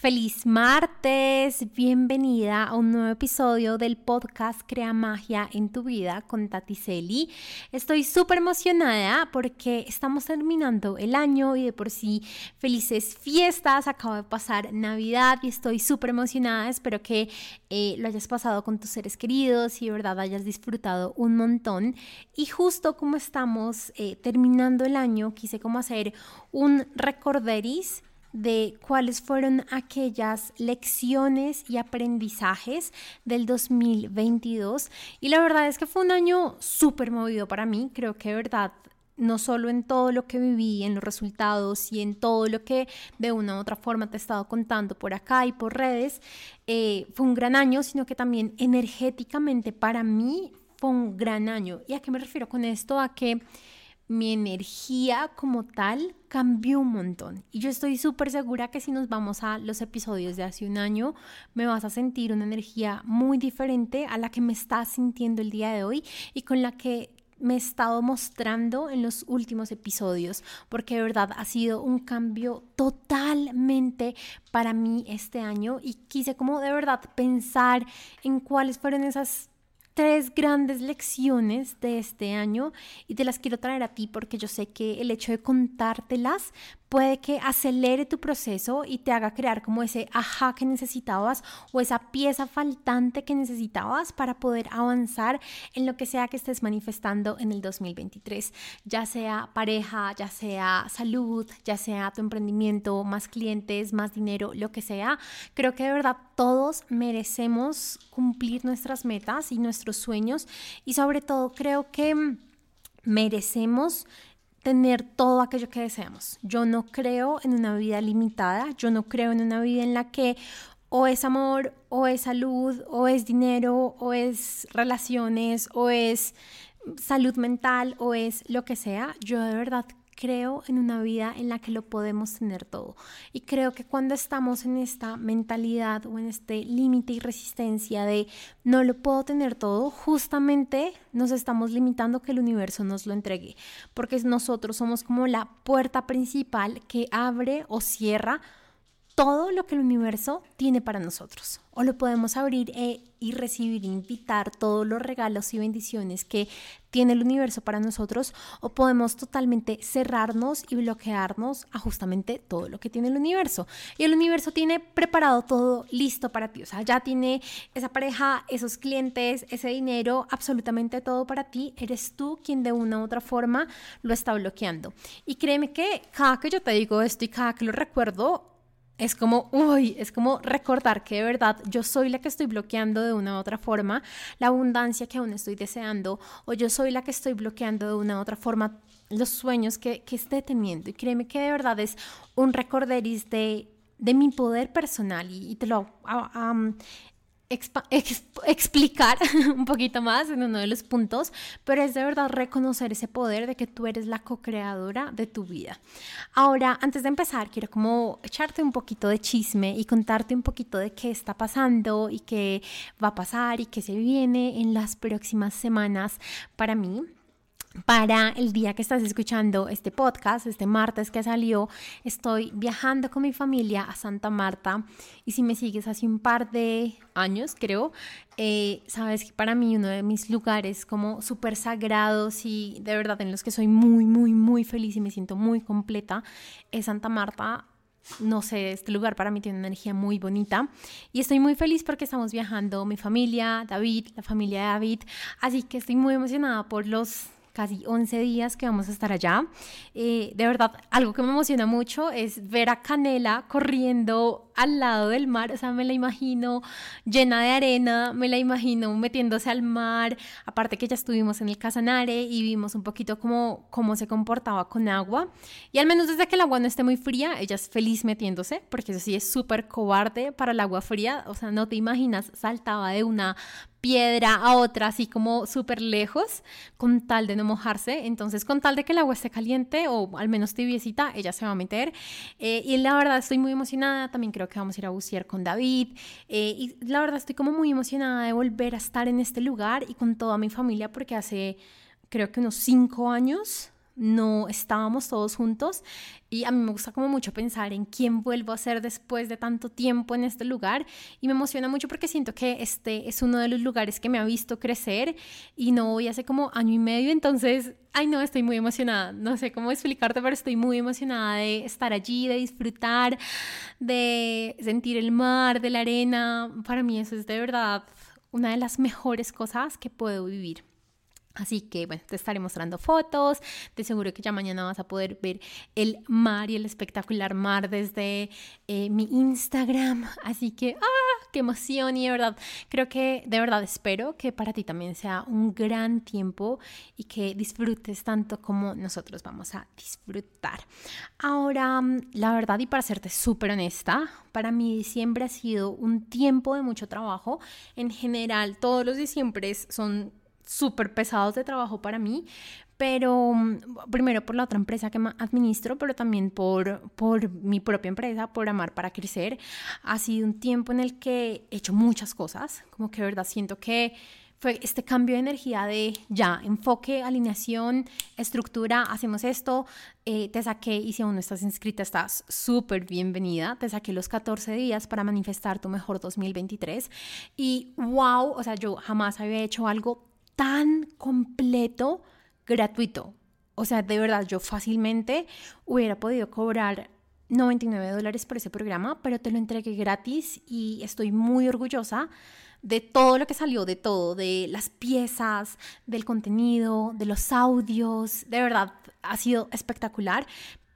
Feliz martes, bienvenida a un nuevo episodio del podcast Crea Magia en tu vida con Tati Celi. Estoy súper emocionada porque estamos terminando el año y de por sí felices fiestas. Acabo de pasar Navidad y estoy súper emocionada. Espero que eh, lo hayas pasado con tus seres queridos y de verdad hayas disfrutado un montón. Y justo como estamos eh, terminando el año, quise como hacer un recorderis de cuáles fueron aquellas lecciones y aprendizajes del 2022. Y la verdad es que fue un año súper movido para mí. Creo que de verdad no solo en todo lo que viví, en los resultados y en todo lo que de una u otra forma te he estado contando por acá y por redes, eh, fue un gran año, sino que también energéticamente para mí fue un gran año. ¿Y a qué me refiero con esto? A que mi energía como tal cambió un montón. Y yo estoy súper segura que si nos vamos a los episodios de hace un año, me vas a sentir una energía muy diferente a la que me estás sintiendo el día de hoy y con la que me he estado mostrando en los últimos episodios, porque de verdad ha sido un cambio totalmente para mí este año y quise como de verdad pensar en cuáles fueron esas tres grandes lecciones de este año y te las quiero traer a ti porque yo sé que el hecho de contártelas puede que acelere tu proceso y te haga crear como ese ajá que necesitabas o esa pieza faltante que necesitabas para poder avanzar en lo que sea que estés manifestando en el 2023, ya sea pareja, ya sea salud, ya sea tu emprendimiento, más clientes, más dinero, lo que sea. Creo que de verdad todos merecemos cumplir nuestras metas y nuestros sueños y sobre todo creo que merecemos tener todo aquello que deseamos. Yo no creo en una vida limitada, yo no creo en una vida en la que o es amor, o es salud, o es dinero, o es relaciones, o es salud mental, o es lo que sea. Yo de verdad creo en una vida en la que lo podemos tener todo. Y creo que cuando estamos en esta mentalidad o en este límite y resistencia de no lo puedo tener todo, justamente nos estamos limitando que el universo nos lo entregue, porque nosotros somos como la puerta principal que abre o cierra todo lo que el universo tiene para nosotros. O lo podemos abrir e, y recibir, invitar todos los regalos y bendiciones que tiene el universo para nosotros. O podemos totalmente cerrarnos y bloquearnos a justamente todo lo que tiene el universo. Y el universo tiene preparado todo listo para ti. O sea, ya tiene esa pareja, esos clientes, ese dinero, absolutamente todo para ti. Eres tú quien de una u otra forma lo está bloqueando. Y créeme que cada que yo te digo esto y cada que lo recuerdo, es como, uy, es como recordar que de verdad yo soy la que estoy bloqueando de una u otra forma la abundancia que aún estoy deseando o yo soy la que estoy bloqueando de una u otra forma los sueños que, que esté teniendo. Y créeme que de verdad es un recorderis de, de mi poder personal y, te lo explicar un poquito más en uno de los puntos, pero es de verdad reconocer ese poder de que tú eres la co-creadora de tu vida. Ahora, antes de empezar, quiero como echarte un poquito de chisme y contarte un poquito de qué está pasando y qué va a pasar y qué se viene en las próximas semanas para mí para el día que estás escuchando este podcast, este martes que salió, estoy viajando con mi familia a Santa Marta. Y si me sigues hace un par de años, creo, eh, sabes que para mí uno de mis lugares como súper sagrados y de verdad en los que soy muy, muy, muy feliz y me siento muy completa es Santa Marta. No sé, este lugar para mí tiene una energía muy bonita. Y estoy muy feliz porque estamos viajando mi familia, David, la familia de David, así que estoy muy emocionada por los casi 11 días que vamos a estar allá. Eh, de verdad, algo que me emociona mucho es ver a Canela corriendo al lado del mar, o sea, me la imagino llena de arena, me la imagino metiéndose al mar, aparte que ya estuvimos en el Casanare y vimos un poquito cómo, cómo se comportaba con agua, y al menos desde que el agua no esté muy fría, ella es feliz metiéndose, porque eso sí es súper cobarde para el agua fría, o sea, no te imaginas, saltaba de una piedra a otra, así como súper lejos, con tal de no mojarse. Entonces, con tal de que el agua esté caliente o al menos tibiecita, ella se va a meter. Eh, y la verdad estoy muy emocionada. También creo que vamos a ir a bucear con David. Eh, y la verdad estoy como muy emocionada de volver a estar en este lugar y con toda mi familia porque hace creo que unos cinco años no estábamos todos juntos y a mí me gusta como mucho pensar en quién vuelvo a ser después de tanto tiempo en este lugar y me emociona mucho porque siento que este es uno de los lugares que me ha visto crecer y no voy hace como año y medio, entonces, ay no, estoy muy emocionada, no sé cómo explicarte, pero estoy muy emocionada de estar allí, de disfrutar, de sentir el mar, de la arena, para mí eso es de verdad una de las mejores cosas que puedo vivir. Así que bueno, te estaré mostrando fotos, de seguro que ya mañana vas a poder ver el mar y el espectacular mar desde eh, mi Instagram. Así que, ¡ah! ¡Qué emoción! Y de verdad, creo que, de verdad espero que para ti también sea un gran tiempo y que disfrutes tanto como nosotros vamos a disfrutar. Ahora, la verdad y para serte súper honesta, para mí diciembre ha sido un tiempo de mucho trabajo. En general, todos los diciembres son súper pesados de trabajo para mí, pero mm, primero por la otra empresa que administro, pero también por, por mi propia empresa, por Amar para Crecer. Ha sido un tiempo en el que he hecho muchas cosas, como que de verdad siento que fue este cambio de energía de ya, enfoque, alineación, estructura, hacemos esto, eh, te saqué y si aún no estás inscrita estás súper bienvenida, te saqué los 14 días para manifestar tu mejor 2023 y wow, o sea, yo jamás había hecho algo tan completo, gratuito. O sea, de verdad, yo fácilmente hubiera podido cobrar 99 dólares por ese programa, pero te lo entregué gratis y estoy muy orgullosa de todo lo que salió, de todo, de las piezas, del contenido, de los audios. De verdad, ha sido espectacular.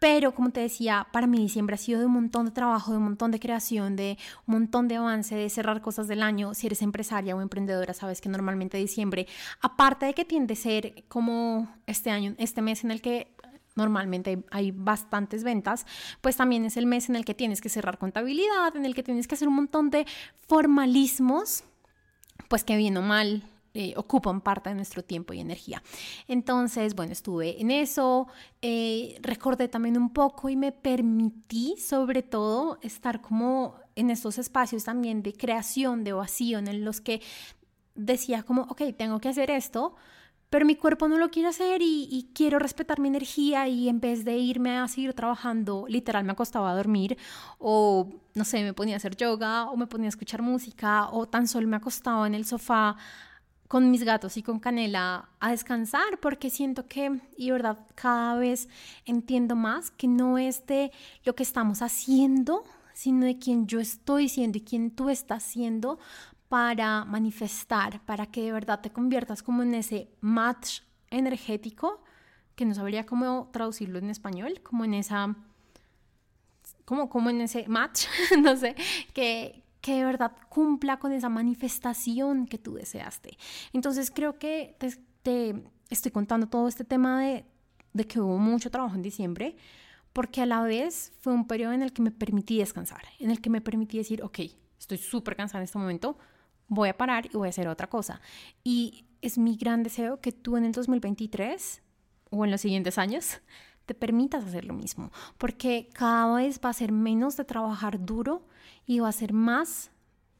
Pero como te decía, para mí diciembre ha sido de un montón de trabajo, de un montón de creación, de un montón de avance, de cerrar cosas del año. Si eres empresaria o emprendedora, sabes que normalmente diciembre, aparte de que tiende a ser como este año, este mes en el que normalmente hay bastantes ventas, pues también es el mes en el que tienes que cerrar contabilidad, en el que tienes que hacer un montón de formalismos, pues que bien o mal eh, ocupan parte de nuestro tiempo y energía. Entonces, bueno, estuve en eso, eh, recordé también un poco y me permití sobre todo estar como en estos espacios también de creación, de vacío, en los que decía como, ok, tengo que hacer esto, pero mi cuerpo no lo quiere hacer y, y, quiero respetar mi energía y en vez de irme a seguir trabajando, literal me acostaba a dormir o no sé, me ponía a hacer yoga o me ponía a escuchar música o tan solo me acostaba en el sofá con mis gatos y con Canela a descansar porque siento que, y verdad, cada vez entiendo más que no es de lo que estamos haciendo, sino de quién yo estoy siendo y quién tú estás siendo para manifestar, para que de verdad te conviertas como en ese match energético, que no sabría cómo traducirlo en español, como en esa, como, como en ese match, no sé, que, que de verdad cumpla con esa manifestación que tú deseaste. Entonces creo que te, estoy contando todo este tema de, de que hubo mucho trabajo en diciembre, porque a la vez fue un periodo en el que me permití descansar, en el que me permití decir, ok, estoy súper cansada en este momento, voy a parar y voy a hacer otra cosa. Y es mi gran deseo que tú en el 2023 o en los siguientes años te permitas hacer lo mismo, porque cada vez va a ser menos de trabajar duro y va a ser más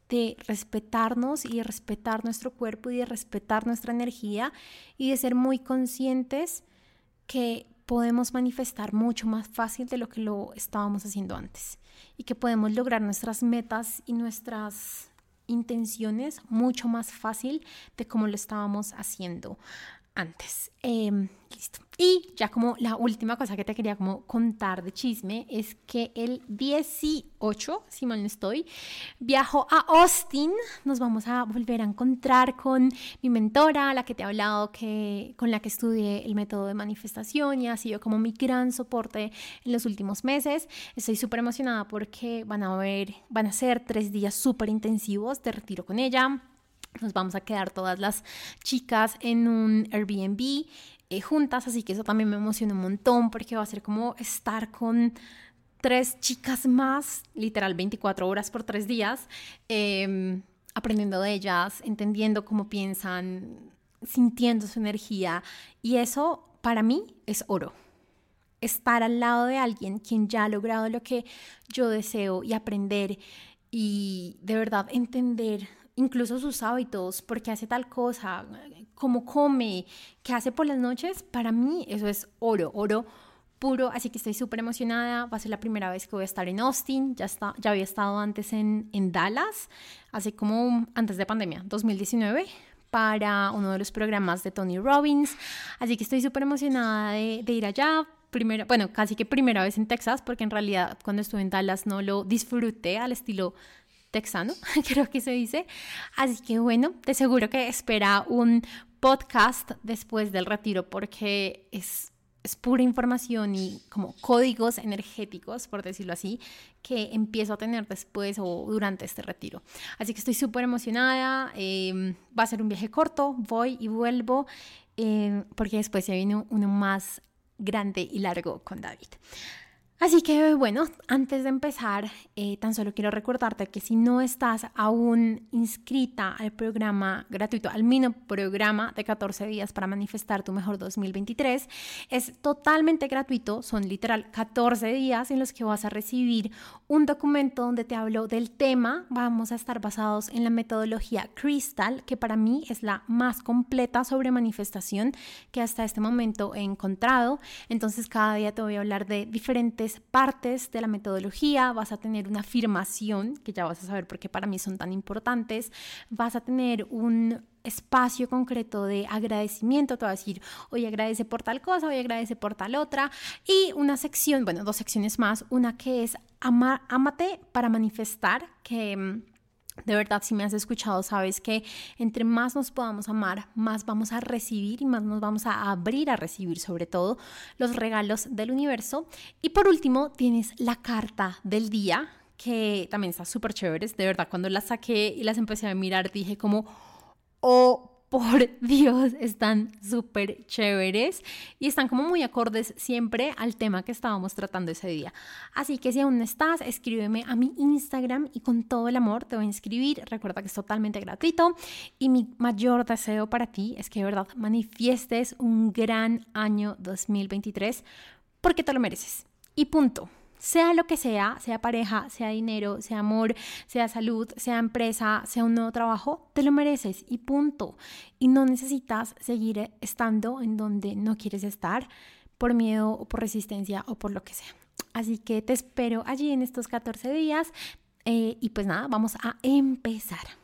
de respetarnos y de respetar nuestro cuerpo y de respetar nuestra energía y de ser muy conscientes que podemos manifestar mucho más fácil de lo que lo estábamos haciendo antes y que podemos lograr nuestras metas y nuestras intenciones mucho más fácil de como lo estábamos haciendo antes. Em, listo. Y ya como la última cosa que te quería como contar de chisme es que el 18, si mal no estoy, viajo a Austin. Nos vamos a volver a encontrar con mi mentora, la que te he hablado, que, con la que estudié el método de manifestación y ha sido como mi gran soporte en los últimos meses. Estoy súper emocionada porque van a ver, van a ser tres días súper intensivos de retiro con ella nos vamos a quedar todas las chicas en un Airbnb eh, juntas, así que eso también me emociona un montón porque va a ser como estar con tres chicas más, literal 24 horas por tres días, em, aprendiendo de ellas, entendiendo cómo piensan, sintiendo su energía. Y eso para mí es oro. Estar al lado de alguien quien ya ha logrado lo que yo deseo y aprender y de verdad entender incluso sus hábitos, por qué hace tal cosa, cómo come, qué hace por las noches, para mí eso es oro, oro puro, así que estoy súper emocionada, va a ser la primera vez que voy a estar en Austin, ya, está, ya había estado antes en, en Dallas, así como antes de pandemia, 2019, para uno de los programas de Tony Robbins, así que estoy súper emocionada de, de ir allá, primera, bueno, casi que primera vez en Texas, porque en realidad cuando estuve en Dallas no lo disfruté al estilo texano, creo que se dice. Así que bueno, te seguro que espera un podcast después del retiro porque es, es pura información y como códigos energéticos, por decirlo así, que empiezo a tener después o durante este retiro. Así que estoy súper emocionada. Em, va a ser un viaje corto, voy y vuelvo, em, porque después ya viene uno más grande y largo con David. Así que bueno, antes de empezar, eh, tan solo quiero recordarte que si no estás aún inscrita al programa gratuito, al mini programa de 14 días para manifestar tu mejor 2023, es totalmente gratuito, son literal 14 días en los que vas a recibir un documento donde te hablo del tema, vamos a estar basados en la metodología Crystal, que para mí es la más completa sobre manifestación que hasta este momento he encontrado, entonces cada día te voy a hablar de diferentes partes de la metodología, vas a tener una afirmación, que ya vas a saber por qué para mí son tan importantes, vas a tener un espacio concreto de agradecimiento, te va a decir, hoy agradece por tal cosa, hoy agradece por tal otra, y una sección, bueno, dos secciones más, una que es ama, amate para manifestar, que mm, de verdad, si me has escuchado, sabes que entre más nos podamos amar, más vamos a recibir y más nos vamos a abrir a recibir, sobre todo, los regalos del universo. Y por último, tienes la carta del día, que también está súper chévere. De verdad, cuando las saqué y las empecé a mirar, dije como, oh por Dios, están súper chéveres y están como muy acordes siempre al tema que estábamos tratando ese día. Así que si aún no estás, escríbeme a mi Instagram y con todo el amor te voy a inscribir. Recuerda que es totalmente gratuito y mi mayor deseo para ti es que de verdad manifiestes un gran año 2023 porque te lo mereces. Y punto sea lo que sea, sea pareja, sea dinero, sea amor, sea salud, sea empresa, sea un nuevo trabajo, te lo mereces y punto. Y no necesitas seguir estando en donde no quieres estar por miedo o por resistencia o por lo que sea. Así que te espero allí en estos 14 días eh, y pues nada, vamos a empezar.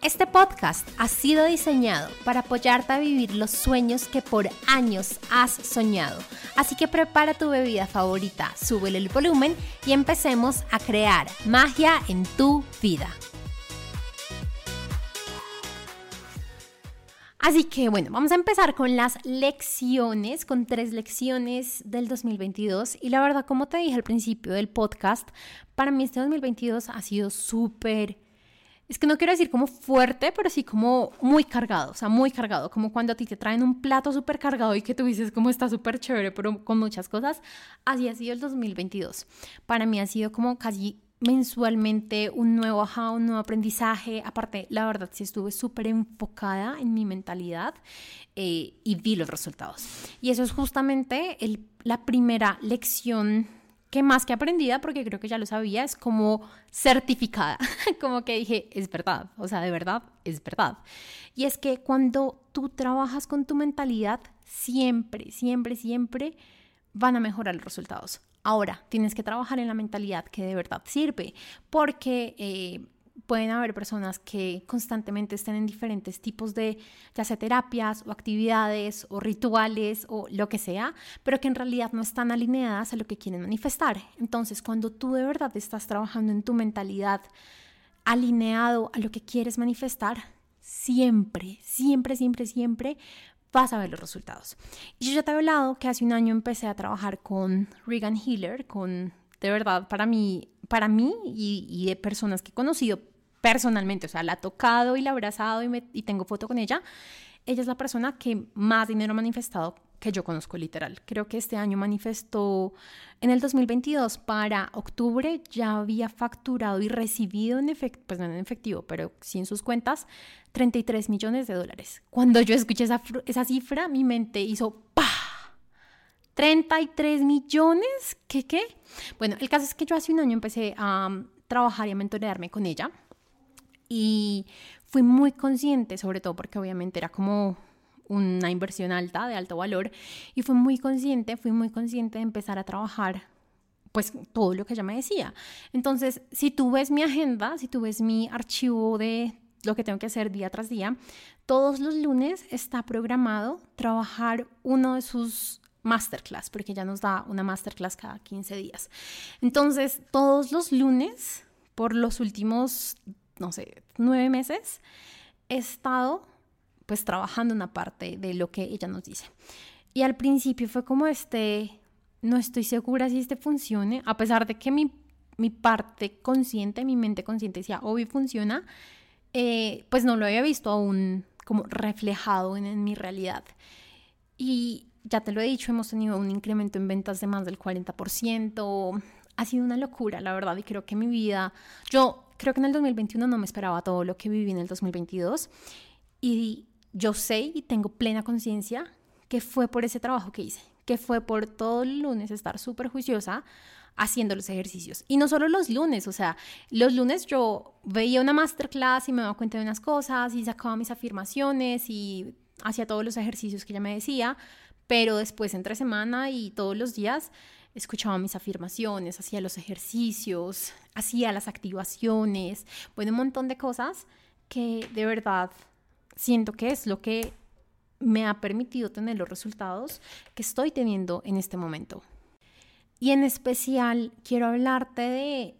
Este podcast ha sido diseñado para apoyarte a vivir los sueños que por años has soñado. Así que prepara tu bebida favorita, súbele el volumen y empecemos a crear magia en tu vida. Así que bueno, vamos a empezar con las lecciones, con tres lecciones del 2022. Y la verdad, como te dije al principio del podcast, para mí este 2022 ha sido súper es que no quiero decir como fuerte, pero sí como muy cargado, o sea, muy cargado, como cuando a ti te traen un plato súper cargado y que tú dices como está súper chévere, pero con muchas cosas. Así ha sido el 2022. Para mí ha sido como casi mensualmente un nuevo ajá, un nuevo aprendizaje. Aparte, la verdad, sí estuve súper enfocada en mi mentalidad eh, y vi los resultados. Y eso es justamente la primera lección que más que aprendida, porque creo que ya lo sabía, es como certificada, como que dije, es verdad, o sea, de verdad, es verdad. Y es que cuando tú trabajas con tu mentalidad, siempre, siempre, siempre van a mejorar los resultados. Ahora, tienes que trabajar en la mentalidad que de verdad sirve, porque... Eh, pueden haber personas que constantemente estén en diferentes tipos de, ya sea terapias o actividades o rituales o lo que sea, pero que en realidad no están alineadas a lo que quieren manifestar. Entonces, cuando tú de verdad estás trabajando en tu mentalidad alineado a lo que quieres manifestar, siempre, siempre, siempre, siempre vas a ver los resultados. Y yo ya te he hablado que hace un año empecé a trabajar con Regan Healer, con de verdad para mí, para mí y, y de personas que he conocido personalmente, o sea, la ha tocado y la ha abrazado y, tengo foto con ella, ella es la persona que más dinero ha manifestado que yo conozco literal. Creo que este año manifestó en el 2022 para octubre ya había facturado y recibido en efectivo, pues no en efectivo, pero sí en sus cuentas, 33 millones de dólares. Cuando yo escuché esa, esa cifra, mi mente hizo ¡pa! 33 millones, ¿qué qué? Bueno, el caso es que yo hace un año empecé a um, trabajar y a mentorearme con ella y fui muy consciente, sobre todo porque obviamente era como una inversión alta, de alto valor, y fui muy consciente, fui muy consciente de empezar a trabajar pues todo lo que ella me decía. Entonces, si tú ves mi agenda, si tú ves mi archivo de lo que tengo que hacer día tras día, todos los lunes está programado trabajar uno de sus masterclass, porque ella nos da una masterclass cada 15 días. Entonces, todos los lunes, por los últimos, no sé, nueve meses, he estado pues trabajando una parte de lo que ella nos dice. Y al principio fue como este, no estoy segura si este funcione, a pesar de que mi, mi parte consciente, mi mente consciente decía, obvio funciona, eh, pues no lo había visto aún como reflejado en, en mi realidad. Y ya te lo he dicho, hemos tenido un incremento en ventas de más del 40%. Ha sido una locura, la verdad, y creo que mi vida, yo creo que en el 2021 no me esperaba todo lo que viví en el 2022. Y yo sé y tengo plena conciencia que fue por ese trabajo que hice, que fue por todo el lunes estar súper juiciosa haciendo los ejercicios. Y no solo los lunes, o sea, los lunes yo veía una masterclass y me daba cuenta de unas cosas y sacaba mis afirmaciones y hacía todos los ejercicios que ella me decía, pero después entre semana y todos los días escuchaba mis afirmaciones, hacía los ejercicios, hacía las activaciones, bueno, un montón de cosas que de verdad siento que es lo que me ha permitido tener los resultados que estoy teniendo en este momento. Y en especial quiero hablarte de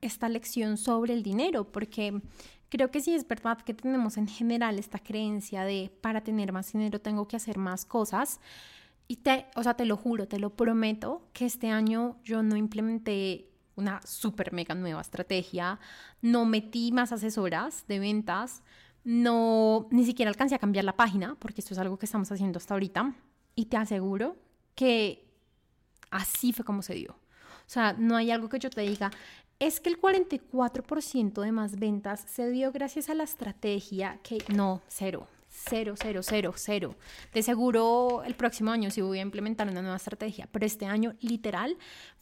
esta lección sobre el dinero, porque creo que sí es verdad que tenemos en general esta creencia de para tener más dinero tengo que hacer más cosas. Y te, o sea, te lo juro, te lo prometo que este año yo no implementé una super mega nueva estrategia, no metí más asesoras de ventas, no, ni siquiera alcancé a cambiar la página, porque esto es algo que estamos haciendo hasta ahorita, y te aseguro que así fue como se dio. O sea, no hay algo que yo te diga, es que el 44% de más ventas se dio gracias a la estrategia que no, cero, cero, cero, cero, cero. De seguro el próximo año sí voy a implementar una nueva estrategia, pero este año literal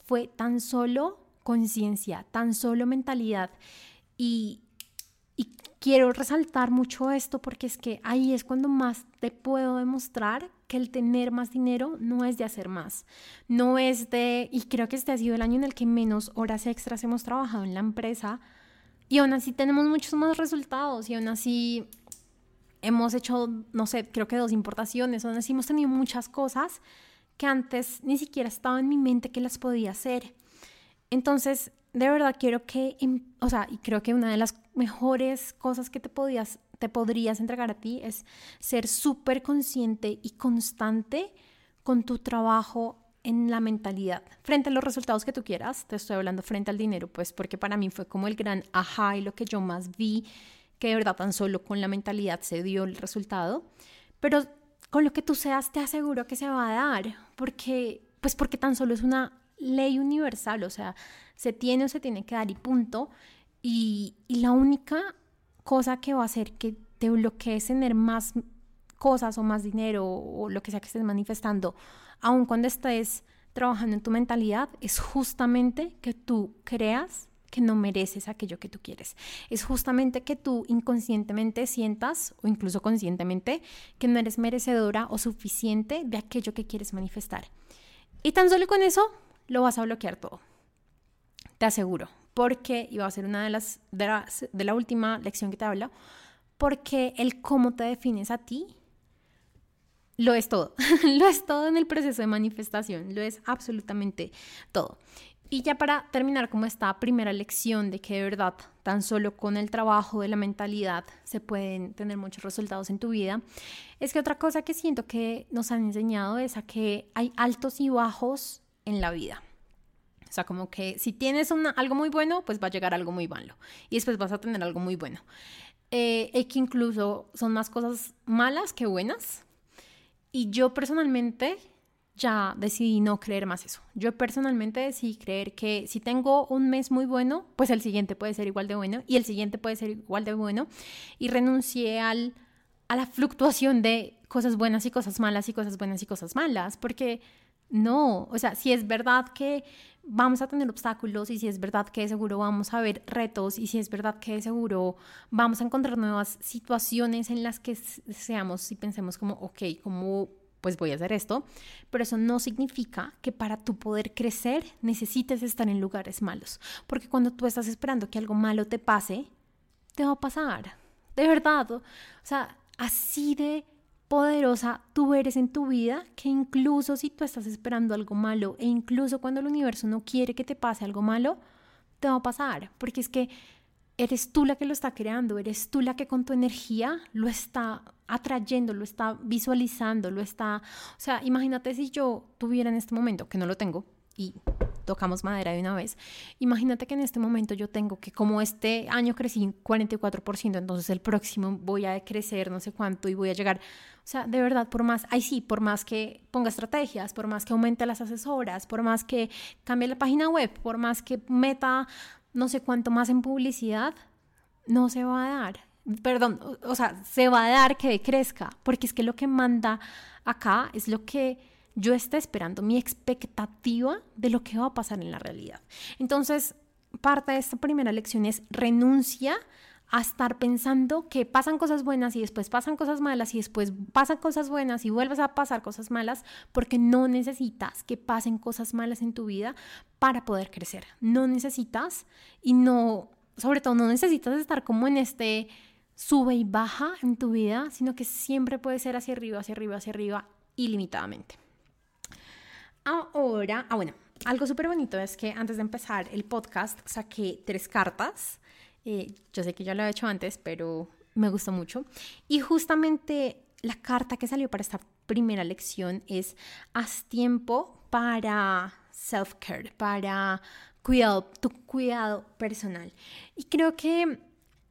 fue tan solo conciencia, tan solo mentalidad y y quiero resaltar mucho esto porque es que ahí es cuando más te puedo demostrar que el tener más dinero no es de hacer más, no es de, y creo que este ha sido el año en el que menos horas extras hemos trabajado en la empresa y aún así tenemos muchos más resultados y aún así hemos hecho, no sé, creo que dos importaciones, así hemos tenido muchas cosas que antes ni siquiera estaba en mi mente que las podía hacer. Entonces, de verdad quiero que, o sea, y creo que una de las mejores cosas que te, podías, te podrías entregar a ti es ser súper consciente y constante con tu trabajo en la mentalidad, frente a los resultados que tú quieras, te estoy hablando frente al dinero, pues porque para mí fue como el gran ajá y lo que yo más vi, que de verdad tan solo con la mentalidad se dio el resultado, pero con lo que tú seas te aseguro que se va a dar, porque pues porque tan solo es una ley universal, o sea, se tiene o se tiene que dar y punto. Y, la única cosa que va a hacer que te bloquees tener más cosas o más dinero o lo que sea que estés manifestando, aun cuando estés trabajando en tu mentalidad, es justamente que tú creas no mereces aquello que tú quieres. Es justamente que tú inconscientemente sientas o incluso conscientemente que no eres merecedora o suficiente de aquello que quieres manifestar. Y tan solo con eso lo vas a bloquear todo. Te aseguro. Porque, y va a ser una de las, de la, última lección que te hablo, porque el cómo te defines a ti lo es todo. lo es todo en el proceso de manifestación. Lo es absolutamente todo. Y ya para terminar como esta primera lección de que de verdad tan solo con el trabajo de la mentalidad se pueden tener muchos resultados en tu vida, es que otra cosa que siento que nos han enseñado es a que hay altos y bajos en la vida. O sea, como que si tienes algo muy bueno, pues va a llegar algo muy malo. Y después vas a tener algo muy bueno. Eh, que incluso son más cosas malas que buenas. Y yo personalmente ya decidí no creer más eso. Yo personalmente decidí creer que si tengo un mes muy bueno, pues el siguiente puede ser igual de bueno y el siguiente puede ser igual de bueno. Y renuncié al, a la fluctuación de cosas buenas y cosas malas y cosas buenas y cosas malas, porque no, o sea, si es verdad que vamos a tener obstáculos y si es verdad que de seguro vamos a ver retos y si es verdad que de seguro vamos a encontrar nuevas situaciones en las que seamos y pensemos como, ok, ¿cómo pues voy a hacer esto? Pero eso no significa que para tu poder crecer necesites estar en lugares malos, porque cuando tú estás esperando que algo malo te pase, te va a pasar, de verdad, o sea, así de poderosa tú eres en tu vida que incluso si tú estás esperando algo malo e incluso cuando el universo no quiere que te pase algo malo, te va a pasar, porque es que eres tú la que lo está creando, eres tú la que con tu energía lo está atrayendo, lo está visualizando, lo está, o sea, imagínate si yo tuviera en este momento, que no lo tengo, y tocamos madera de una vez. Imagínate que en este momento yo tengo que, como este año crecí 44%, entonces el próximo voy a crecer no sé cuánto y voy a llegar. O sea, de verdad, por más, ay sí, por más que ponga estrategias, por más que aumente las asesoras, por más que cambie la página web, por más que meta no sé cuánto más en publicidad, no se va a dar. Perdón, o sea, se va a dar que crezca, porque es que lo que manda acá es lo que yo esté esperando, mi expectativa de lo que va a pasar en la realidad. Entonces, parte de esta primera lección es renuncia a estar pensando que pasan cosas buenas y después pasan cosas malas y después pasan cosas buenas y vuelves a pasar cosas malas porque no necesitas que pasen cosas malas en tu vida para poder crecer. No necesitas y no, sobre todo no necesitas estar como en este sube y baja en tu vida, sino que siempre puede ser hacia arriba, hacia arriba, hacia arriba, ilimitadamente. Ahora, ah bueno, algo súper bonito es que antes de empezar el podcast saqué tres cartas. Eh, yo sé que ya lo he hecho antes, pero me gustó mucho. Y justamente la carta que salió para esta primera lección es haz tiempo para self-care, para cuidado, tu cuidado personal. Y creo que,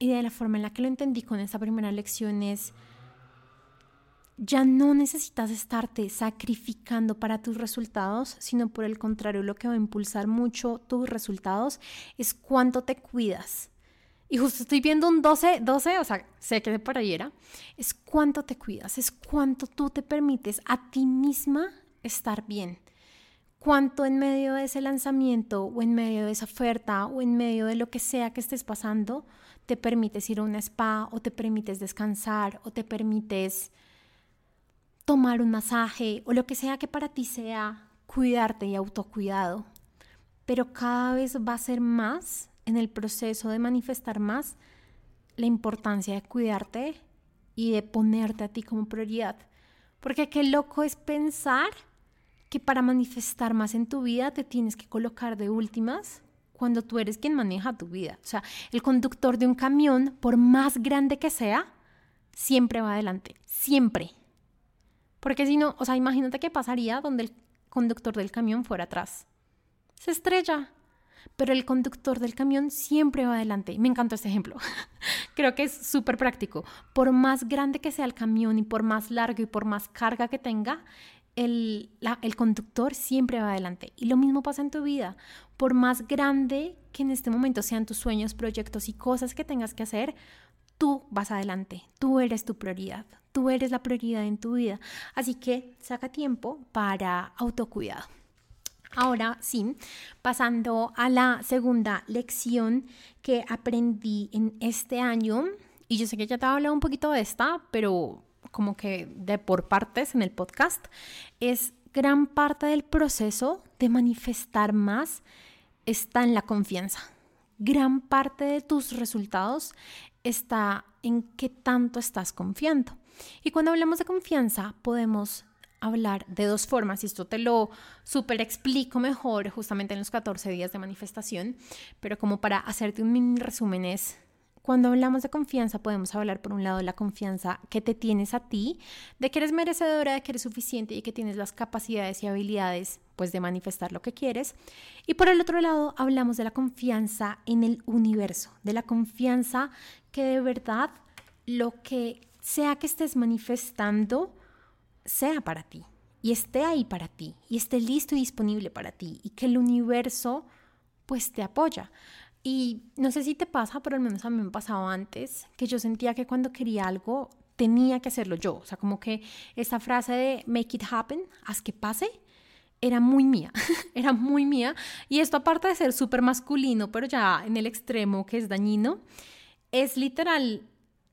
y de la forma en la que lo entendí con esta primera lección es ya no necesitas estarte sacrificando para tus resultados, sino por el contrario, lo que va a impulsar mucho tus resultados es cuánto te cuidas. Y justo estoy viendo un 12, 12, o sea, sé que de por ahí era, es cuánto te cuidas, es cuánto tú te permites a ti misma estar bien. Cuánto en medio de ese lanzamiento o en medio de esa oferta o en medio de lo que sea que estés pasando, te permites ir a un spa o te permites descansar o te permites tomar un masaje o lo que sea que para ti sea cuidarte y autocuidado. Pero cada vez va a ser más en el proceso de manifestar más la importancia de cuidarte y de ponerte a ti como prioridad. Porque qué loco es pensar que para manifestar más en tu vida te tienes que colocar de últimas cuando tú eres quien maneja tu vida. O sea, el conductor de un camión, por más grande que sea, siempre va adelante, siempre. Porque si no, o sea, imagínate qué pasaría donde el conductor del camión fuera atrás. Se estrella. Pero el conductor del camión siempre va adelante. Me encanta este ejemplo. Creo que es súper práctico. Por más grande que sea el camión y por más largo y por más carga que tenga, el, el, conductor siempre va adelante. Y lo mismo pasa en tu vida. Por más grande que en este momento sean tus sueños, proyectos y cosas que tengas que hacer, tú vas adelante. Tú eres tu prioridad. Tú eres la prioridad en tu vida. Así que saca tiempo para autocuidado. Ahora sí, pasando a la segunda lección que aprendí en este año, y yo sé que ya te he hablado un poquito de esta, pero como que de por partes en el podcast, es gran parte del proceso de manifestar más está en la confianza. Gran parte de tus resultados está en qué tanto estás confiando. Y cuando hablamos de confianza, podemos hablar de dos formas, y esto te lo super explico mejor justamente en los 14 días de manifestación, pero como para hacerte un mini resumen es cuando hablamos de confianza podemos hablar por un lado de la confianza que te tienes a ti, de que eres merecedora, de que eres suficiente y que tienes las capacidades y habilidades pues de manifestar lo que quieres. Y por el otro lado hablamos de la confianza en el universo, de la confianza que de verdad lo que sea que estés manifestando sea para ti y esté ahí para ti y esté listo y disponible para ti y que el universo pues te apoya. Y no sé si te pasa, pero al menos a mí me pasaba antes, que yo sentía que cuando quería algo tenía que hacerlo yo. O sea, como que esta frase de make it happen, haz que pase, era muy mía, era muy mía. Y esto aparte de ser súper masculino, pero ya en el extremo que es dañino, es literal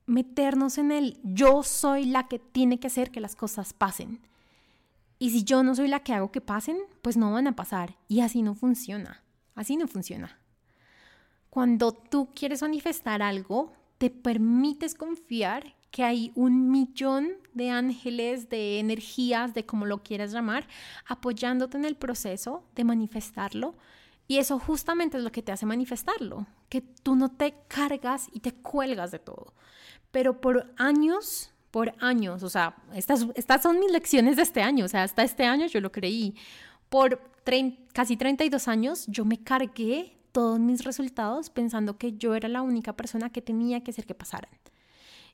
meternos en el yo soy la que tiene que hacer que las cosas pasen. Y si yo no soy la que hago que pasen, pues no van a pasar. Y así no funciona. Así no funciona. Cuando tú quieres manifestar algo, te permites confiar que hay un millón de ángeles, de energías, de como lo quieras llamar, apoyándote en el proceso de manifestarlo. Y eso justamente es lo que te hace manifestarlo, que tú no te cargas y te cuelgas de todo. Pero por años, por años, o sea, estas, estas son mis lecciones de este año, o sea, hasta este año yo lo creí. Por casi 32 años yo me cargué todos mis resultados pensando que yo era la única persona que tenía que hacer que pasaran.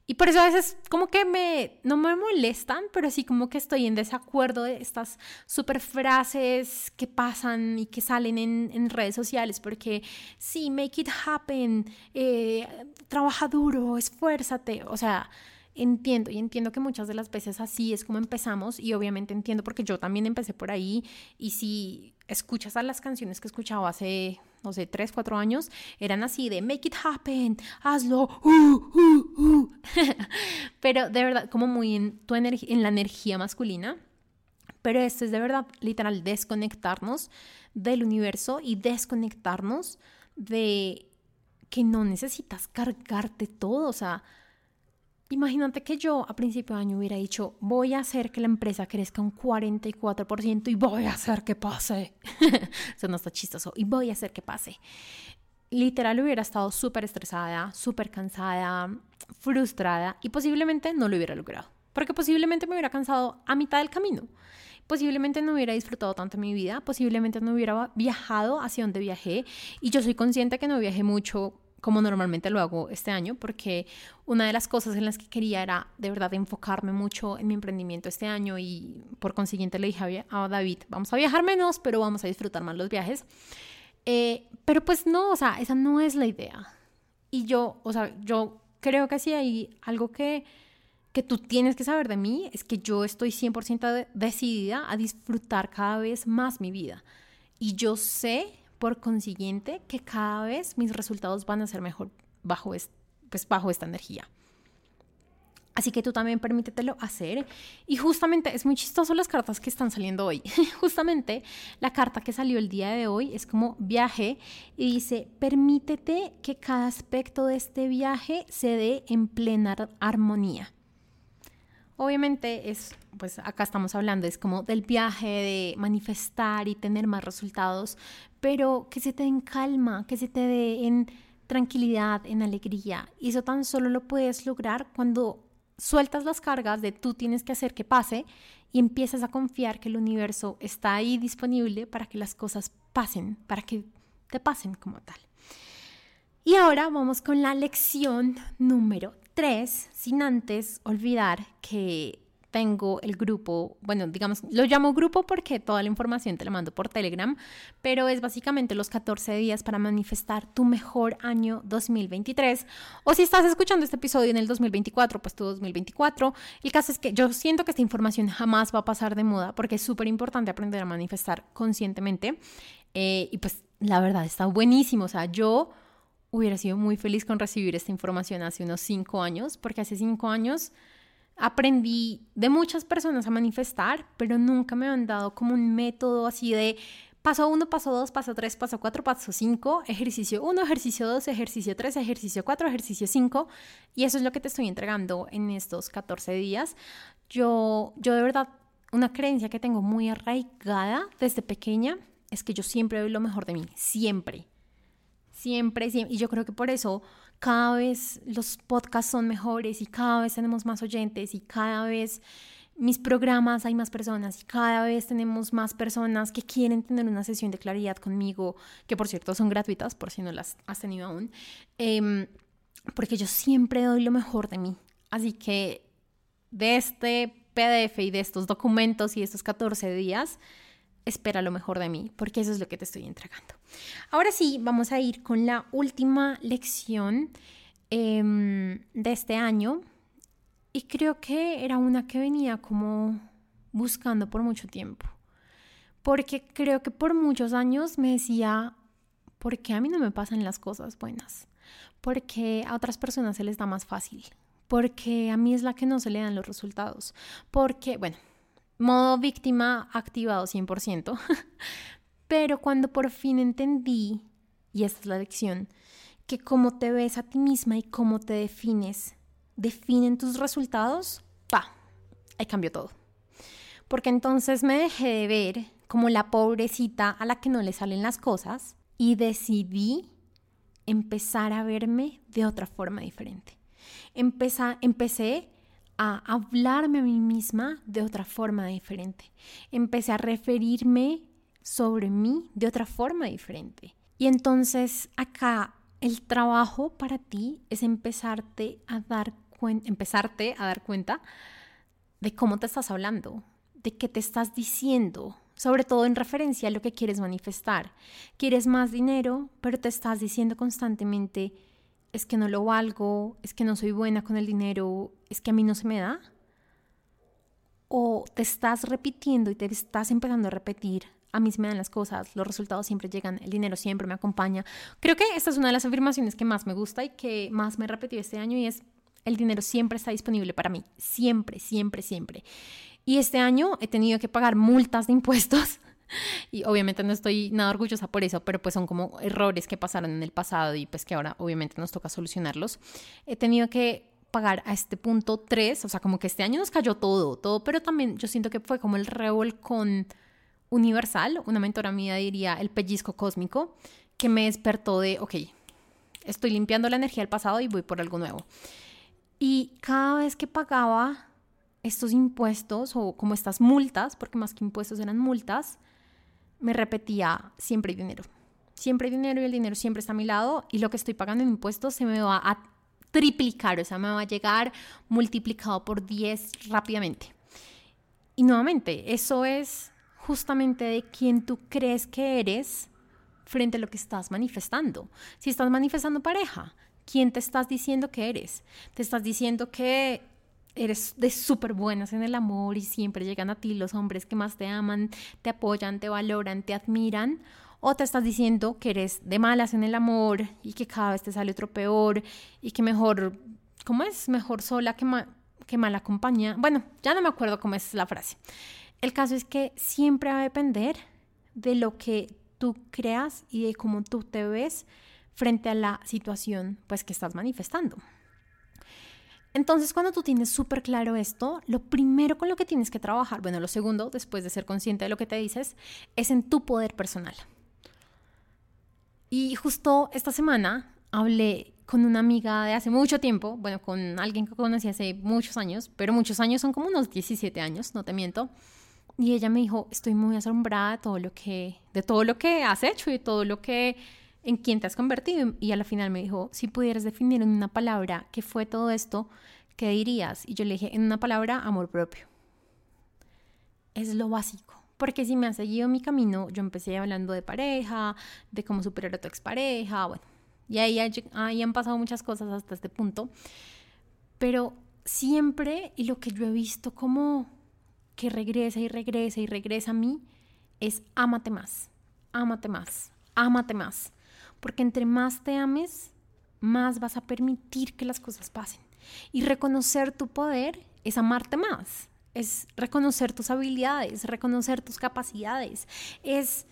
Y por eso a veces como que me, no me molestan, pero sí como que estoy en desacuerdo de estas super frases que pasan y que salen en, redes sociales, porque sí, make it happen, eh, trabaja duro, esfuérzate, o sea, entiendo y entiendo que muchas de las veces así es como empezamos y obviamente entiendo porque yo también empecé por ahí y si escuchas a las canciones que escuchaba hace no sé, tres, cuatro años, eran así de make it happen, hazlo, uh, uh, uh". pero de verdad, como muy en, tu en la energía masculina. Pero esto es de verdad, literal, desconectarnos del universo y desconectarnos de que no necesitas cargarte todo, o sea, Imagínate que yo a principio de año hubiera dicho, voy a hacer que la empresa crezca un 44% y voy a hacer que pase. Eso no está chistoso. Y voy a hacer que pase. Literal hubiera estado súper estresada, súper cansada, frustrada y posiblemente no lo hubiera logrado. Porque posiblemente me hubiera cansado a mitad del camino. Posiblemente no hubiera disfrutado tanto mi vida, posiblemente no hubiera viajado hacia donde viajé. Y yo soy consciente que no viajé mucho como normalmente lo hago este año, porque una de las cosas en las que quería era de verdad enfocarme mucho en mi emprendimiento este año y por consiguiente le dije a David, vamos a viajar menos, pero vamos a disfrutar más los viajes. Eh, pero pues no, o sea, esa no es la idea. Y yo, o sea, yo creo que sí hay algo que, que tú tienes que saber de mí, es que yo estoy 100% decidida a disfrutar cada vez más mi vida. Y yo sé por consiguiente, que cada vez mis resultados van a ser mejor bajo, pues, bajo esta energía. Así que tú también permítetelo hacer. Y justamente es muy chistoso las cartas que están saliendo hoy. justamente la carta que salió el día de hoy es como viaje y dice, permítete que cada aspecto de este viaje se dé en plena armonía. Obviamente es, pues acá estamos hablando, es como del viaje, de manifestar y tener más resultados, pero que se te den calma, que se te dé en tranquilidad, en alegría. Y eso tan solo lo puedes lograr cuando sueltas las cargas de tú tienes que hacer que pase y empiezas a confiar que el universo está ahí disponible para que las cosas pasen, para que te pasen como tal. Y ahora vamos con la lección número tres, sin antes olvidar que tengo el grupo, bueno, digamos, lo llamo grupo porque toda la información te la mando por Telegram, pero es básicamente los 14 días para manifestar tu mejor año 2023. O si estás escuchando este episodio en el 2024, pues tu 2024. El caso es que yo siento que esta información jamás va a pasar de moda porque es súper importante aprender a manifestar conscientemente. Eh, y pues la verdad está buenísimo, o sea, yo hubiera sido muy feliz con recibir esta información hace unos cinco años, porque hace cinco años aprendí de muchas personas a manifestar, pero nunca me han dado como un método así de paso uno, paso dos, paso tres, paso cuatro, paso cinco, ejercicio uno, ejercicio dos, ejercicio tres, ejercicio cuatro, ejercicio cinco, y eso es lo que te estoy entregando en estos 14 días. Yo, yo de verdad, una creencia que tengo muy arraigada desde pequeña es que yo siempre doy lo mejor de mí, siempre. Siempre, siempre. Y yo creo que por eso cada vez los podcasts son mejores y cada vez tenemos más oyentes y cada vez mis programas hay más personas y cada vez tenemos más personas que quieren tener una sesión de claridad conmigo, que por cierto son gratuitas por si no las has tenido aún, em, porque yo siempre doy lo mejor de mí. Así que de este PDF y de estos documentos y estos 14 días, espera lo mejor de mí, porque eso es lo que te estoy entregando. Ahora sí, vamos a ir con la última lección em, de este año. Y creo que era una que venía como buscando por mucho tiempo. Porque creo que por muchos años me decía, ¿por qué a mí no me pasan las cosas buenas? Porque a otras personas se les da más fácil. Porque a mí es la que no se le dan los resultados. Porque, bueno, modo víctima activado 100%. Pero cuando por fin entendí, y esta es la lección, que cómo te ves a ti misma y cómo te defines, definen tus resultados, pa, ahí cambió todo. Porque entonces me dejé de ver como la pobrecita a la que no le salen las cosas y decidí empezar a verme de otra forma diferente. Empecé, empecé a hablarme a mí misma de otra forma diferente. Empecé a referirme sobre mí de otra forma diferente. Y entonces acá el trabajo para ti es empezarte a dar empezarte a dar cuenta de cómo te estás hablando, de qué te estás diciendo, sobre todo en referencia a lo que quieres manifestar. Quieres más dinero, pero te estás diciendo constantemente, es que no lo valgo, es que no soy buena con el dinero, es que a mí no se me da. O te estás repitiendo y te estás empezando a repetir, a mí se me dan las cosas, los resultados siempre llegan, el dinero siempre me acompaña. Creo que esta es una de las afirmaciones que más me gusta y que más me he este año y es, el dinero siempre está disponible para mí, siempre, siempre, siempre. Y este año he tenido que pagar multas de impuestos y obviamente no estoy nada orgullosa por eso, pero pues son como errores que pasaron en el pasado y pues que ahora obviamente nos toca solucionarlos. He tenido que pagar a este punto tres, o sea, como que este año nos cayó todo, todo, pero también yo siento que fue como el revolcón universal, una mentora mía diría el pellizco cósmico, que me despertó de, ok, estoy limpiando la energía del pasado y voy por algo nuevo. Y cada vez que pagaba estos impuestos o como estas multas, porque más que impuestos eran multas, me repetía, siempre dinero. Siempre hay dinero y el dinero siempre está a mi lado y lo que estoy pagando en impuestos se me va a triplicar, o sea, me va a llegar multiplicado por 10 rápidamente. Y nuevamente, eso es justamente de quién tú crees que eres frente a lo que estás manifestando. Si estás manifestando pareja, ¿quién te estás diciendo que eres? Te estás diciendo que eres de súper buenas en el amor y siempre llegan a ti los hombres que más te aman, te apoyan, te valoran, te admiran, o te estás diciendo que eres de malas en el amor y que cada vez te sale otro peor y que mejor, ¿cómo es? Mejor sola que, que mala compañía. Bueno, ya no me acuerdo cómo es la frase. El caso es que siempre va a depender de lo que tú creas y de cómo tú te ves frente a la situación pues que estás manifestando. Entonces, cuando tú tienes súper claro esto, lo primero con lo que tienes que trabajar, bueno, lo segundo, después de ser consciente de lo que te dices, es en tu poder personal. Y justo esta semana hablé con una amiga de hace mucho tiempo, bueno, con alguien que conocí hace muchos años, pero muchos años son como unos 17 años, no te miento. Y ella me dijo, estoy muy asombrada de todo lo que, de todo lo que has hecho y todo lo que en quién te has convertido. Y a la final me dijo, si pudieras definir en una palabra qué fue todo esto, ¿qué dirías? Y yo le dije, en una palabra, amor propio. Es lo básico. Porque si me has seguido mi camino, yo empecé hablando de pareja, de cómo superar a tu expareja, bueno, y ahí, ahí han pasado muchas cosas hasta este punto. Pero siempre, y lo que yo he visto como que regresa y regresa y regresa a mí, es ámate más, ámate más, ámate más. Porque entre más te ames, más vas a permitir que las cosas pasen. Y reconocer tu poder es amarte más, es reconocer tus habilidades, reconocer tus capacidades, es,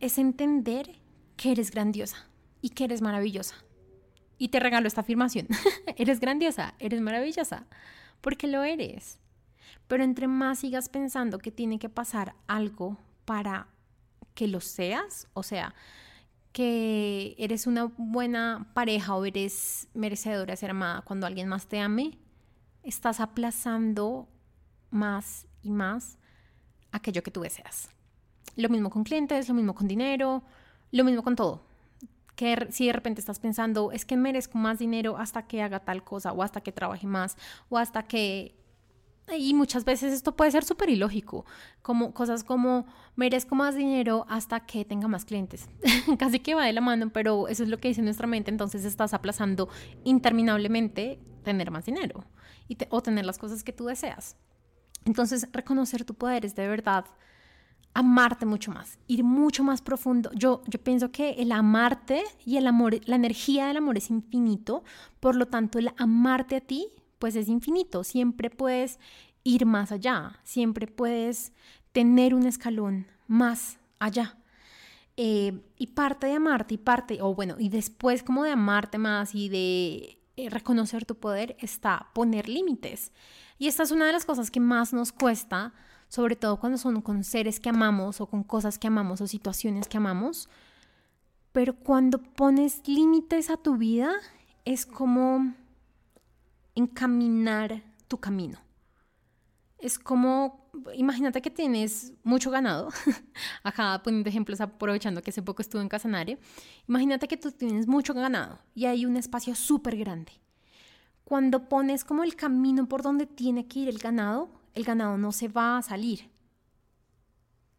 es entender que eres grandiosa y que eres maravillosa. Y te regalo esta afirmación. eres grandiosa, eres maravillosa, porque lo eres. Pero entre más sigas pensando que tiene que pasar algo para que lo seas, o sea, que eres una buena pareja o eres merecedora de ser amada cuando alguien más te ame, estás aplazando más y más aquello que tú deseas. Lo mismo con clientes, lo mismo con dinero, lo mismo con todo. Que si de repente estás pensando, es que merezco más dinero hasta que haga tal cosa, o hasta que trabaje más, o hasta que y muchas veces esto puede ser súper ilógico, como cosas como merezco más dinero hasta que tenga más clientes. Casi que va de la mano, pero eso es lo que dice nuestra mente, entonces estás aplazando interminablemente tener más dinero y o tener las cosas que tú deseas. Entonces, reconocer tu poder es de verdad amarte mucho más, ir mucho más profundo. Yo, yo pienso que el amarte y el amor, la energía del amor es infinito, por lo tanto el amarte a ti pues es infinito, siempre puedes ir más allá, siempre puedes tener un escalón más allá. Eh, y parte de amarte y parte, o bueno, y después como de amarte más y de eh, reconocer tu poder está poner límites. Y esta es una de las cosas que más nos cuesta, sobre todo cuando son con seres que amamos o con cosas que amamos o situaciones que amamos. Pero cuando pones límites a tu vida, es como encaminar tu camino. Es como, imagínate que tienes mucho ganado, acá poniendo ejemplos, aprovechando que hace poco estuve en Casanare, imagínate que tú tienes mucho ganado y hay un espacio súper grande. Cuando pones como el camino por donde tiene que ir el ganado, el ganado no se va a salir.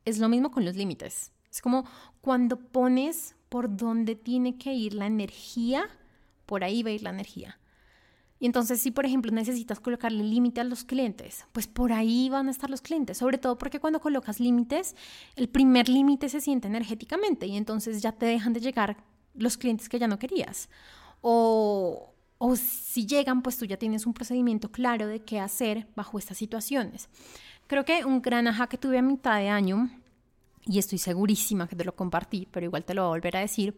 Es lo mismo con los límites. Es como cuando pones por donde tiene que ir la energía, por ahí va a ir la energía. Y entonces, si por ejemplo necesitas colocarle límite a los clientes, pues por ahí van a estar los clientes, sobre todo porque cuando colocas límites, el primer límite se siente energéticamente y entonces ya te dejan de llegar los clientes que ya no querías. O, o si llegan, pues tú ya tienes un procedimiento claro de qué hacer bajo estas situaciones. Creo que un gran ajá que tuve a mitad de año, y estoy segurísima que te lo compartí, pero igual te lo voy a volver a decir,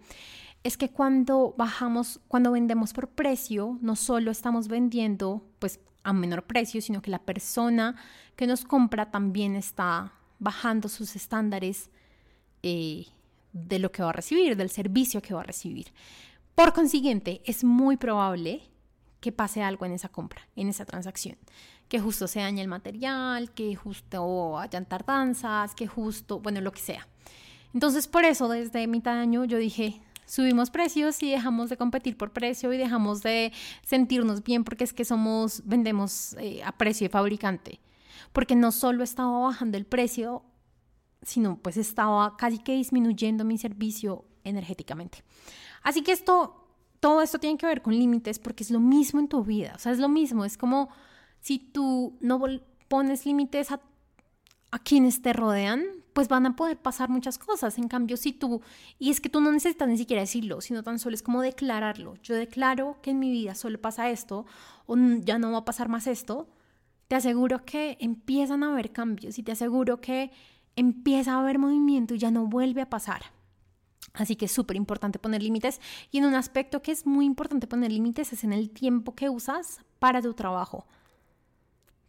es que cuando bajamos, cuando vendemos por precio, no solo estamos vendiendo pues a menor precio, sino que la persona que nos compra también está bajando sus estándares eh, de lo que va a recibir, del servicio que va a recibir. Por consiguiente, es muy probable que pase algo en esa compra, en esa transacción, que justo se dañe el material, que justo hayan tardanzas, que justo, bueno, lo que sea. Entonces, por eso, desde mitad de año yo dije, subimos precios y dejamos de competir por precio y dejamos de sentirnos bien porque es que somos, vendemos eh, a precio de fabricante. Porque no solo estaba bajando el precio, sino pues estaba casi que disminuyendo mi servicio energéticamente. Así que esto, todo esto tiene que ver con límites porque es lo mismo en tu vida, o sea, es lo mismo, es como si tú no pones límites a, a quienes te rodean, pues van a poder pasar muchas cosas. En cambio, si tú, y es que tú no necesitas ni siquiera decirlo, sino tan solo es como declararlo. Yo declaro que en mi vida solo pasa esto, o ya no va a pasar más esto, te aseguro que empiezan a haber cambios y te aseguro que empieza a haber movimiento y ya no vuelve a pasar. Así que es súper importante poner límites y en un aspecto que es muy importante poner límites es en el tiempo que usas para tu trabajo.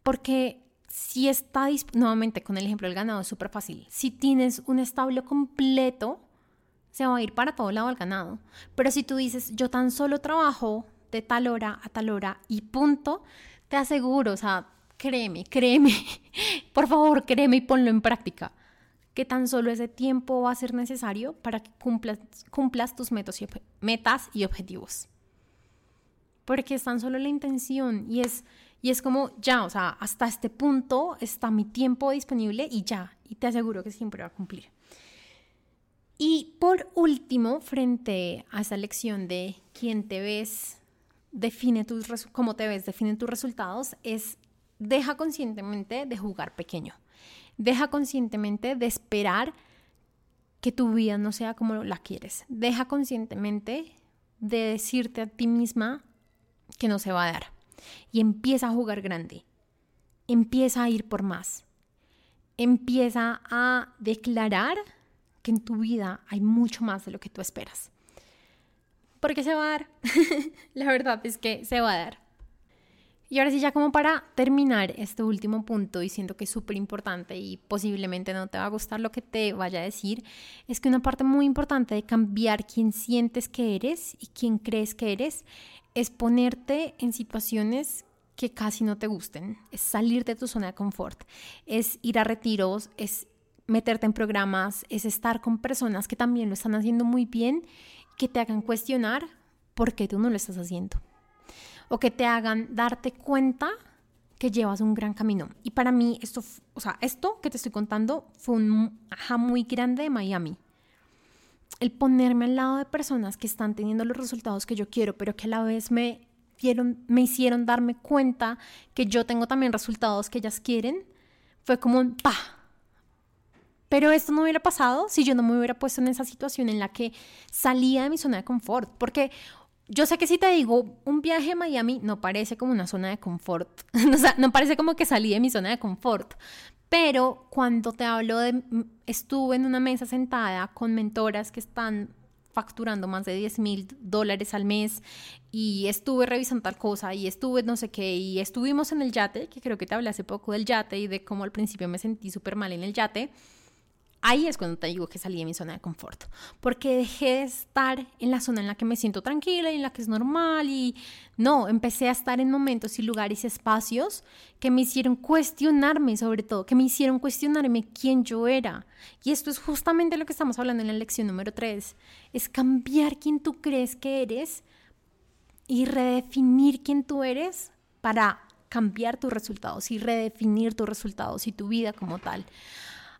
Porque si está nuevamente con el ejemplo del ganado es súper fácil. Si tienes un establo completo, se va a ir para todo lado el ganado. Pero si tú dices, yo tan solo trabajo de tal hora a tal hora y punto, te aseguro, o sea, créeme, créeme, por favor, créeme y ponlo en práctica, que tan solo ese tiempo va a ser necesario para que cumplas, cumplas tus metas y, metas y objetivos. Porque es tan solo la intención y es y es como, ya, o sea, hasta este punto está mi tiempo disponible y ya, y te aseguro que siempre va a cumplir. Y por último, frente a esa lección de quién te ves, define tus, cómo te ves, define tus resultados, es deja conscientemente de jugar pequeño. Deja conscientemente de esperar que tu vida no sea como la quieres. Deja conscientemente de decirte a ti misma que no se va a dar y empieza a jugar grande. Empieza a ir por más. Empieza a declarar que en tu vida hay mucho más de lo que tú esperas. Porque se va a dar. La verdad es que se va a dar. Y ahora sí, ya como para terminar este último punto, y siento que es súper importante y posiblemente no te va a gustar lo que te vaya a decir, es que una parte muy importante de cambiar quién sientes que eres y quién crees que eres es ponerte en situaciones que casi no te gusten, es salir de tu zona de confort, es ir a retiros, es meterte en programas, es estar con personas que también lo están haciendo muy bien, que te hagan cuestionar por qué tú no lo estás haciendo. O que te hagan darte cuenta que llevas un gran camino. Y para mí esto, o sea, esto que te estoy contando fue un ajá muy grande de Miami. El ponerme al lado de personas que están teniendo los resultados que yo quiero, pero que a la vez me, dieron, me hicieron darme cuenta que yo tengo también resultados que ellas quieren, fue como un pa. Pero esto no hubiera pasado si yo no me hubiera puesto en esa situación en la que salía de mi zona de confort. Porque yo sé que si te digo un viaje a Miami, no parece como una zona de confort. o sea, no parece como que salí de mi zona de confort. Pero cuando te hablo de, estuve en una mesa sentada con mentoras que están facturando más de 10 mil dólares al mes y estuve revisando tal cosa y estuve no sé qué y estuvimos en el yate, que creo que te hablé hace poco del yate y de cómo al principio me sentí súper mal en el yate. Ahí es cuando te digo que salí de mi zona de confort, porque dejé de estar en la zona en la que me siento tranquila y en la que es normal y no, empecé a estar en momentos y lugares y espacios que me hicieron cuestionarme sobre todo, que me hicieron cuestionarme quién yo era. Y esto es justamente lo que estamos hablando en la lección número 3, es cambiar quién tú crees que eres y redefinir quién tú eres para cambiar tus resultados y redefinir tus resultados y tu vida como tal.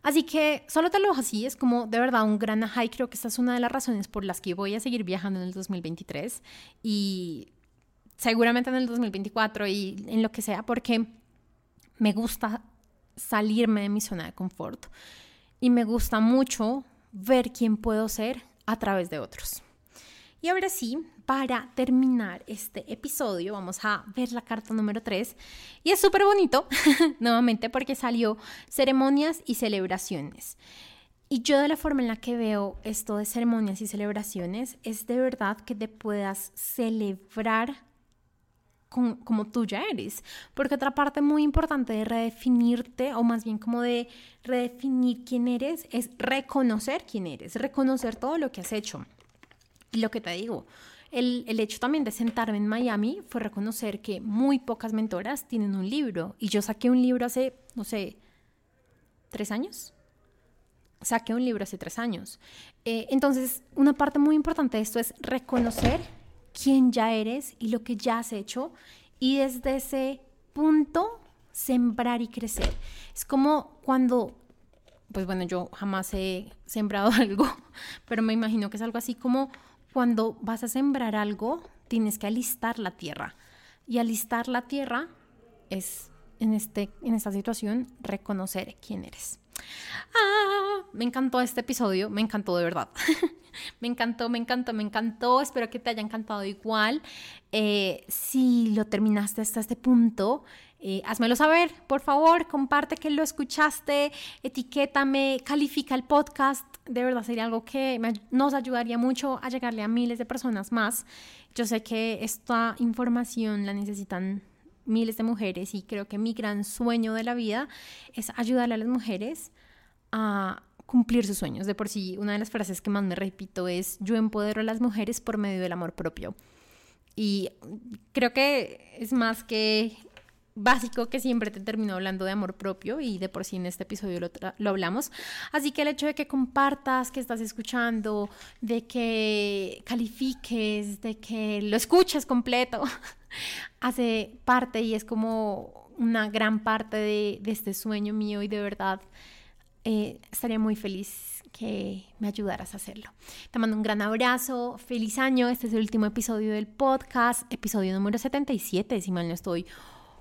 Así que solo te lo dejo así, es como de verdad un gran y creo que esta es una de las razones por las que voy a seguir viajando en el 2023 y seguramente en el 2024 y en lo que sea, porque me gusta salirme de mi zona de confort y me gusta mucho ver quién puedo ser a través de otros. Y ahora sí, para terminar este episodio, vamos a ver la carta número 3. Y es súper bonito, nuevamente, porque salió ceremonias y celebraciones. Y yo de la forma en la que veo esto de ceremonias y celebraciones es de verdad que te puedas celebrar como tú ya eres. Porque otra parte muy importante de redefinirte, o más bien como de redefinir quién eres, es reconocer quién eres, reconocer todo lo que has hecho. Y lo que te digo, el, el, hecho también de sentarme en Miami fue reconocer que muy pocas mentoras tienen un libro. Y yo saqué un libro hace, no sé, tres años. Saqué un libro hace tres años. Eh, entonces, una parte muy importante de esto es reconocer quién ya eres y lo que ya has hecho. Y desde ese punto, sembrar y crecer. Es como cuando pues bueno, yo jamás he sembrado algo, pero me imagino que es algo así como cuando vas a sembrar algo, tienes que alistar la tierra. Y alistar la tierra es, en, este, en esta situación, reconocer quién eres. Ah, me encantó este episodio, me encantó de verdad. me encantó, me encantó, me encantó. Espero que te haya encantado igual. Eh, si lo terminaste hasta este punto, eh, házmelo saber, por favor, comparte que lo escuchaste, etiquétame, califica el podcast. De verdad sería algo que nos ayudaría mucho a llegarle a miles de personas más. Yo sé que esta información la necesitan miles de mujeres y creo que mi gran sueño de la vida es ayudarle a las mujeres a cumplir sus sueños. De por sí, una de las frases que más me repito es, yo empodero a las mujeres por medio del amor propio. Y creo que es más que básico que siempre te termino hablando de amor propio y de por sí en este episodio lo, lo, hablamos. Así que el hecho de que compartas, que estás escuchando, de que califiques, de que lo escuches completo, hace parte y es como una gran parte de, este sueño mío y de verdad eh, estaría muy feliz que me ayudaras a hacerlo. Te mando un gran abrazo, feliz año, este es el último episodio del podcast, episodio número 77, si mal no estoy.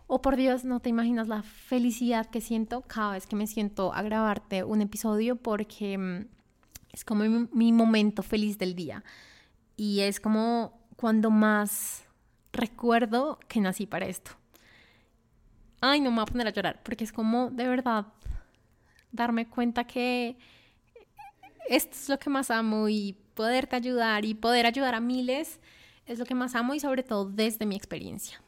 Oh, por Dios, no te imaginas la felicidad que siento cada vez que me siento a grabarte un episodio porque mm, es como mi, momento feliz del día. Y es como cuando más recuerdo que nací para esto. Ay, no me voy a poner a llorar porque es como de verdad darme cuenta que esto es lo que más amo y poderte ayudar y poder ayudar a miles es lo que más amo y sobre todo desde mi experiencia.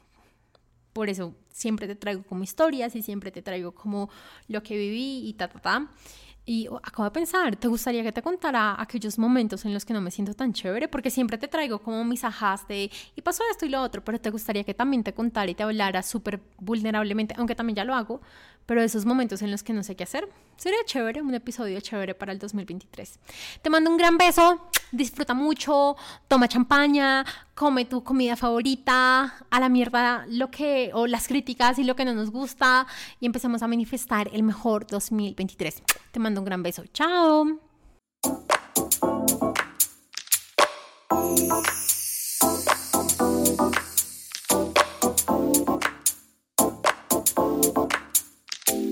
Por eso siempre te traigo como historias y siempre te traigo como lo que viví y ta, ta, ta. Y acabo de pensar, ¿te gustaría que te contara aquellos momentos en los que no me siento tan chévere? Porque siempre te traigo como mis ajas de, y pasó esto y lo otro, pero te gustaría que también te contara y te hablara súper vulnerablemente, aunque también ya lo hago, pero esos momentos en los que no sé qué hacer, sería chévere, un episodio chévere para el 2023. Te mando un gran beso, disfruta mucho, toma champaña, come tu comida favorita, a la mierda lo que, o las críticas y lo que no nos gusta, y empecemos a manifestar el mejor 2023. Te mando un gran beso, chao.